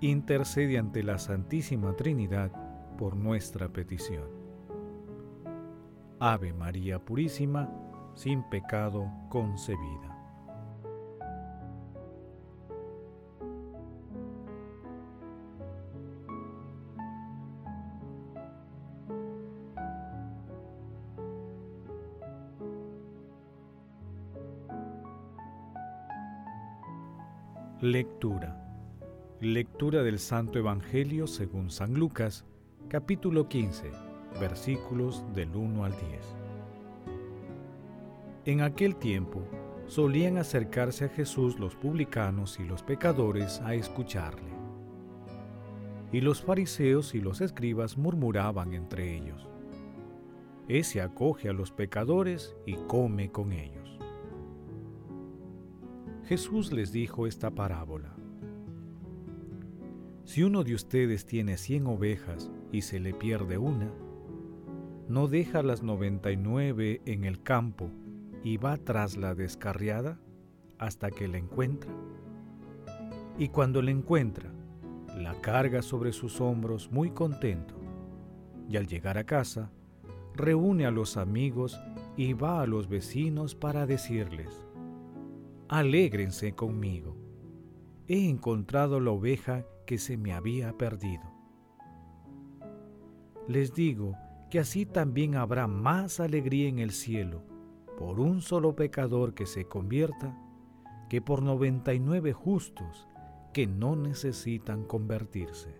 intercede ante la Santísima Trinidad por nuestra petición. Ave María Purísima, sin pecado concebida. Lectura. Lectura del Santo Evangelio según San Lucas, capítulo 15, versículos del 1 al 10. En aquel tiempo solían acercarse a Jesús los publicanos y los pecadores a escucharle. Y los fariseos y los escribas murmuraban entre ellos. Ese acoge a los pecadores y come con ellos. Jesús les dijo esta parábola. Si uno de ustedes tiene cien ovejas y se le pierde una, ¿no deja las noventa y nueve en el campo y va tras la descarriada hasta que la encuentra? Y cuando la encuentra, la carga sobre sus hombros muy contento, y al llegar a casa, reúne a los amigos y va a los vecinos para decirles, alégrense conmigo. He encontrado la oveja que se me había perdido. Les digo que así también habrá más alegría en el cielo por un solo pecador que se convierta que por noventa y nueve justos que no necesitan convertirse.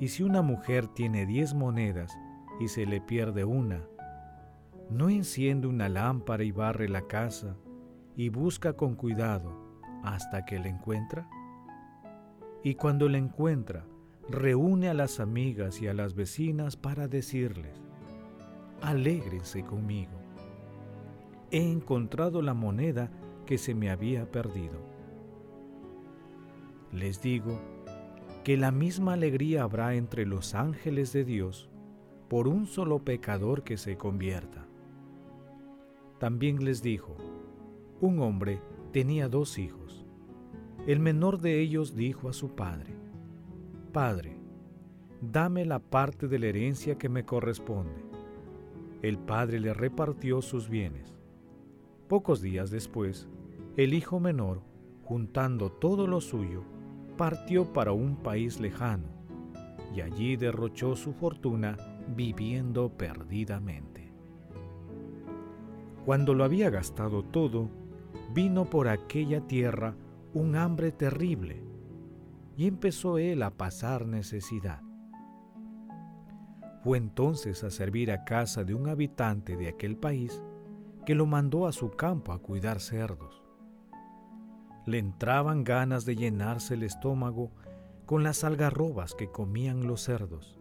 Y si una mujer tiene diez monedas y se le pierde una, no enciende una lámpara y barre la casa y busca con cuidado hasta que la encuentra? Y cuando la encuentra, reúne a las amigas y a las vecinas para decirles, alégrense conmigo. He encontrado la moneda que se me había perdido. Les digo que la misma alegría habrá entre los ángeles de Dios por un solo pecador que se convierta. También les dijo, un hombre tenía dos hijos. El menor de ellos dijo a su padre, Padre, dame la parte de la herencia que me corresponde. El padre le repartió sus bienes. Pocos días después, el hijo menor, juntando todo lo suyo, partió para un país lejano y allí derrochó su fortuna viviendo perdidamente. Cuando lo había gastado todo, vino por aquella tierra un hambre terrible y empezó él a pasar necesidad. Fue entonces a servir a casa de un habitante de aquel país que lo mandó a su campo a cuidar cerdos. Le entraban ganas de llenarse el estómago con las algarrobas que comían los cerdos,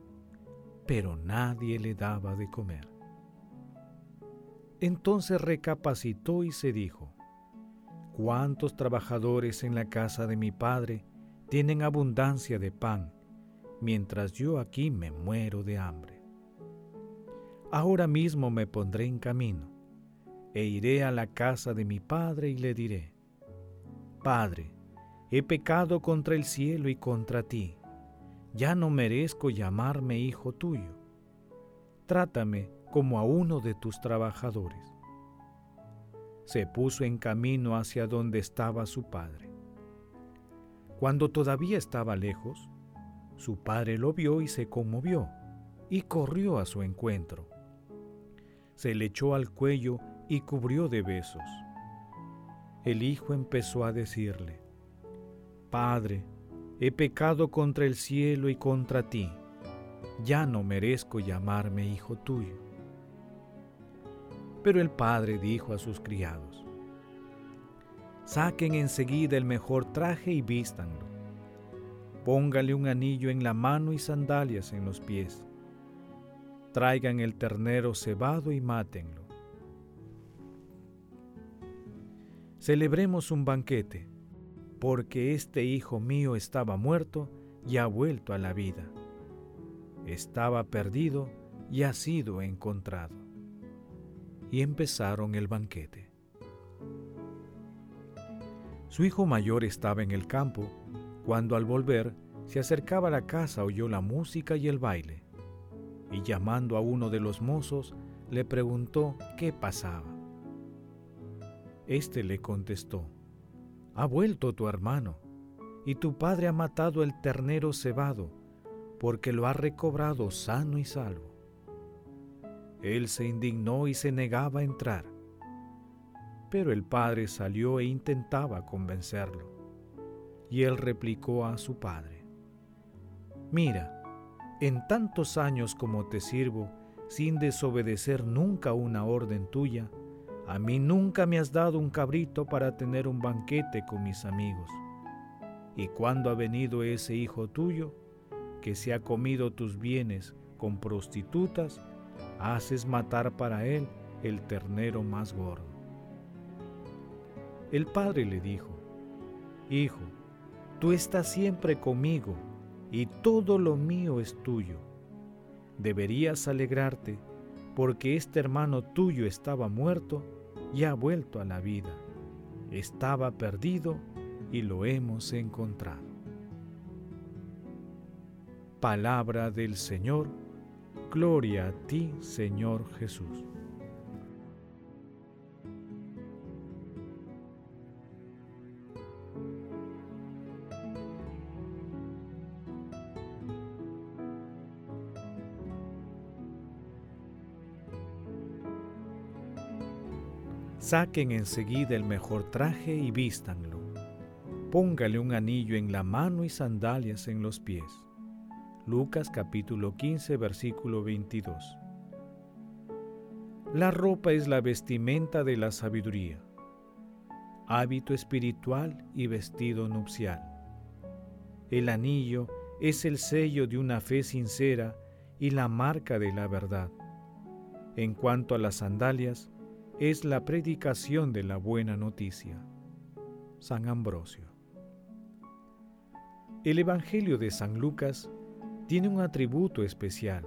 pero nadie le daba de comer. Entonces recapacitó y se dijo, ¿cuántos trabajadores en la casa de mi padre tienen abundancia de pan, mientras yo aquí me muero de hambre? Ahora mismo me pondré en camino, e iré a la casa de mi padre y le diré, Padre, he pecado contra el cielo y contra ti, ya no merezco llamarme hijo tuyo. Trátame como a uno de tus trabajadores. Se puso en camino hacia donde estaba su padre. Cuando todavía estaba lejos, su padre lo vio y se conmovió y corrió a su encuentro. Se le echó al cuello y cubrió de besos. El hijo empezó a decirle, Padre, he pecado contra el cielo y contra ti, ya no merezco llamarme hijo tuyo. Pero el padre dijo a sus criados, Saquen enseguida el mejor traje y vístanlo. póngale un anillo en la mano y sandalias en los pies. Traigan el ternero cebado y mátenlo. Celebremos un banquete, porque este hijo mío estaba muerto y ha vuelto a la vida. Estaba perdido y ha sido encontrado. Y empezaron el banquete. Su hijo mayor estaba en el campo cuando al volver se acercaba a la casa oyó la música y el baile, y llamando a uno de los mozos le preguntó qué pasaba. Este le contestó, Ha vuelto tu hermano, y tu padre ha matado el ternero cebado, porque lo ha recobrado sano y salvo. Él se indignó y se negaba a entrar, pero el padre salió e intentaba convencerlo. Y él replicó a su padre, Mira, en tantos años como te sirvo, sin desobedecer nunca una orden tuya, a mí nunca me has dado un cabrito para tener un banquete con mis amigos. Y cuando ha venido ese hijo tuyo, que se ha comido tus bienes con prostitutas, haces matar para él el ternero más gordo. El padre le dijo, Hijo, Tú estás siempre conmigo y todo lo mío es tuyo. Deberías alegrarte porque este hermano tuyo estaba muerto y ha vuelto a la vida. Estaba perdido y lo hemos encontrado. Palabra del Señor, gloria a ti, Señor Jesús. Saquen enseguida el mejor traje y vístanlo. Póngale un anillo en la mano y sandalias en los pies. Lucas capítulo 15 versículo 22. La ropa es la vestimenta de la sabiduría, hábito espiritual y vestido nupcial. El anillo es el sello de una fe sincera y la marca de la verdad. En cuanto a las sandalias, es la predicación de la buena noticia. San Ambrosio. El Evangelio de San Lucas tiene un atributo especial.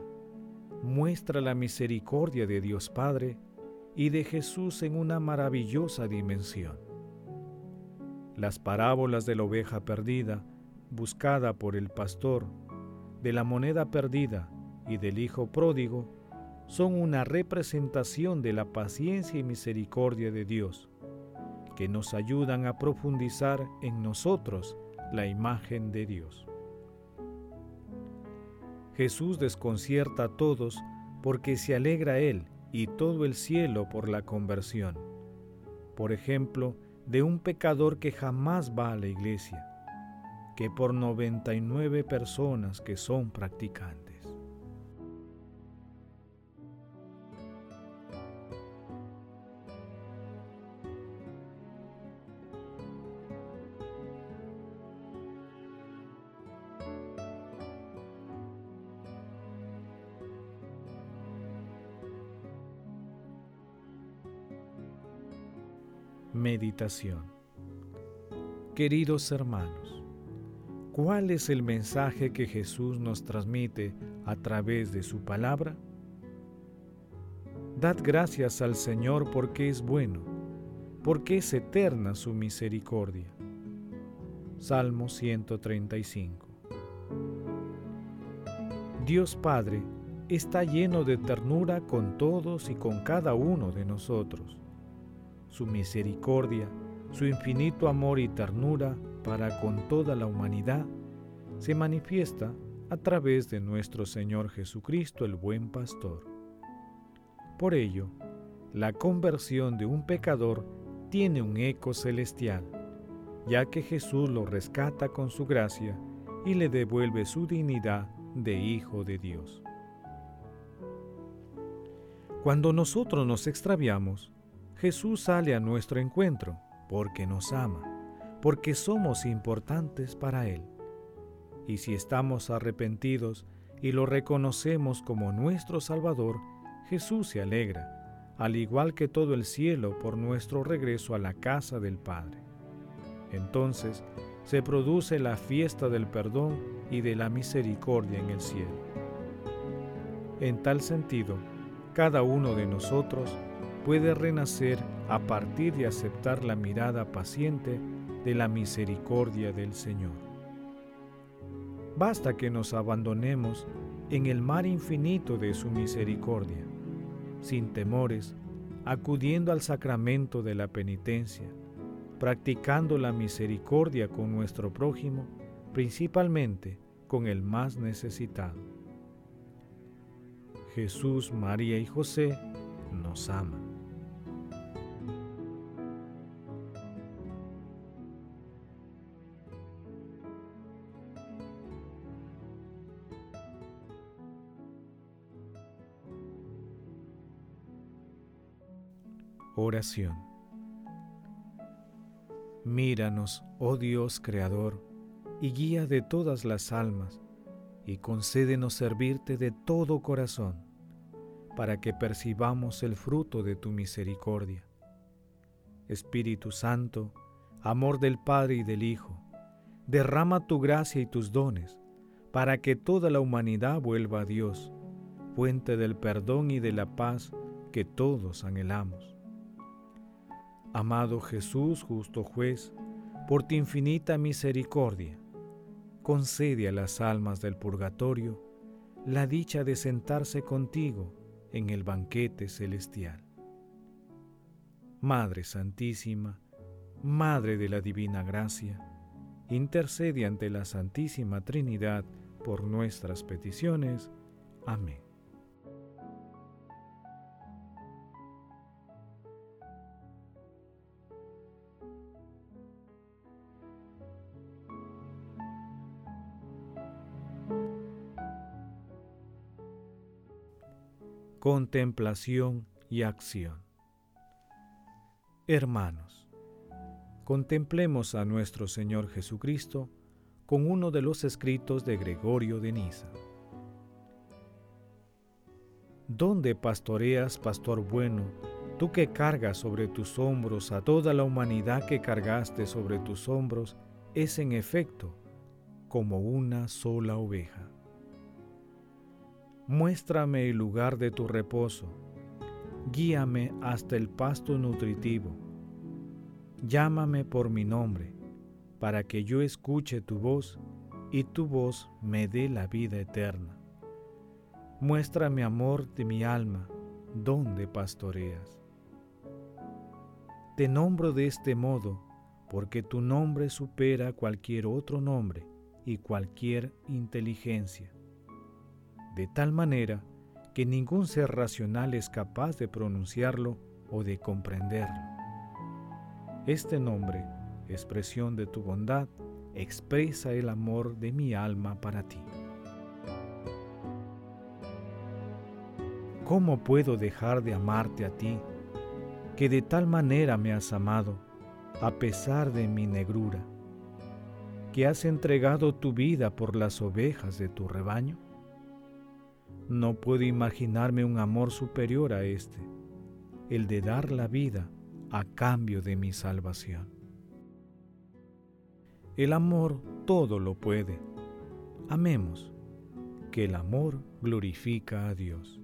Muestra la misericordia de Dios Padre y de Jesús en una maravillosa dimensión. Las parábolas de la oveja perdida, buscada por el pastor, de la moneda perdida y del hijo pródigo, son una representación de la paciencia y misericordia de Dios, que nos ayudan a profundizar en nosotros la imagen de Dios. Jesús desconcierta a todos porque se alegra Él y todo el cielo por la conversión. Por ejemplo, de un pecador que jamás va a la iglesia, que por 99 personas que son practicantes. Meditación Queridos hermanos, ¿cuál es el mensaje que Jesús nos transmite a través de su palabra? Dad gracias al Señor porque es bueno, porque es eterna su misericordia. Salmo 135 Dios Padre está lleno de ternura con todos y con cada uno de nosotros su misericordia, su infinito amor y ternura para con toda la humanidad, se manifiesta a través de nuestro Señor Jesucristo el buen pastor. Por ello, la conversión de un pecador tiene un eco celestial, ya que Jesús lo rescata con su gracia y le devuelve su dignidad de Hijo de Dios. Cuando nosotros nos extraviamos, Jesús sale a nuestro encuentro porque nos ama, porque somos importantes para Él. Y si estamos arrepentidos y lo reconocemos como nuestro Salvador, Jesús se alegra, al igual que todo el cielo por nuestro regreso a la casa del Padre. Entonces se produce la fiesta del perdón y de la misericordia en el cielo. En tal sentido, cada uno de nosotros puede renacer a partir de aceptar la mirada paciente de la misericordia del Señor. Basta que nos abandonemos en el mar infinito de su misericordia, sin temores, acudiendo al sacramento de la penitencia, practicando la misericordia con nuestro prójimo, principalmente con el más necesitado. Jesús, María y José nos aman. Oración. Míranos, oh Dios Creador, y guía de todas las almas, y concédenos servirte de todo corazón, para que percibamos el fruto de tu misericordia. Espíritu Santo, amor del Padre y del Hijo, derrama tu gracia y tus dones, para que toda la humanidad vuelva a Dios, fuente del perdón y de la paz que todos anhelamos. Amado Jesús, justo juez, por tu infinita misericordia, concede a las almas del purgatorio la dicha de sentarse contigo en el banquete celestial. Madre Santísima, Madre de la Divina Gracia, intercede ante la Santísima Trinidad por nuestras peticiones. Amén. Contemplación y acción. Hermanos, contemplemos a nuestro Señor Jesucristo con uno de los escritos de Gregorio de Niza. ¿Dónde pastoreas, pastor bueno, tú que cargas sobre tus hombros a toda la humanidad que cargaste sobre tus hombros, es en efecto como una sola oveja? Muéstrame el lugar de tu reposo. Guíame hasta el pasto nutritivo. Llámame por mi nombre, para que yo escuche tu voz y tu voz me dé la vida eterna. Muéstrame amor de mi alma, donde pastoreas. Te nombro de este modo, porque tu nombre supera cualquier otro nombre y cualquier inteligencia de tal manera que ningún ser racional es capaz de pronunciarlo o de comprenderlo. Este nombre, expresión de tu bondad, expresa el amor de mi alma para ti. ¿Cómo puedo dejar de amarte a ti, que de tal manera me has amado, a pesar de mi negrura, que has entregado tu vida por las ovejas de tu rebaño? No puedo imaginarme un amor superior a este, el de dar la vida a cambio de mi salvación. El amor todo lo puede. Amemos, que el amor glorifica a Dios.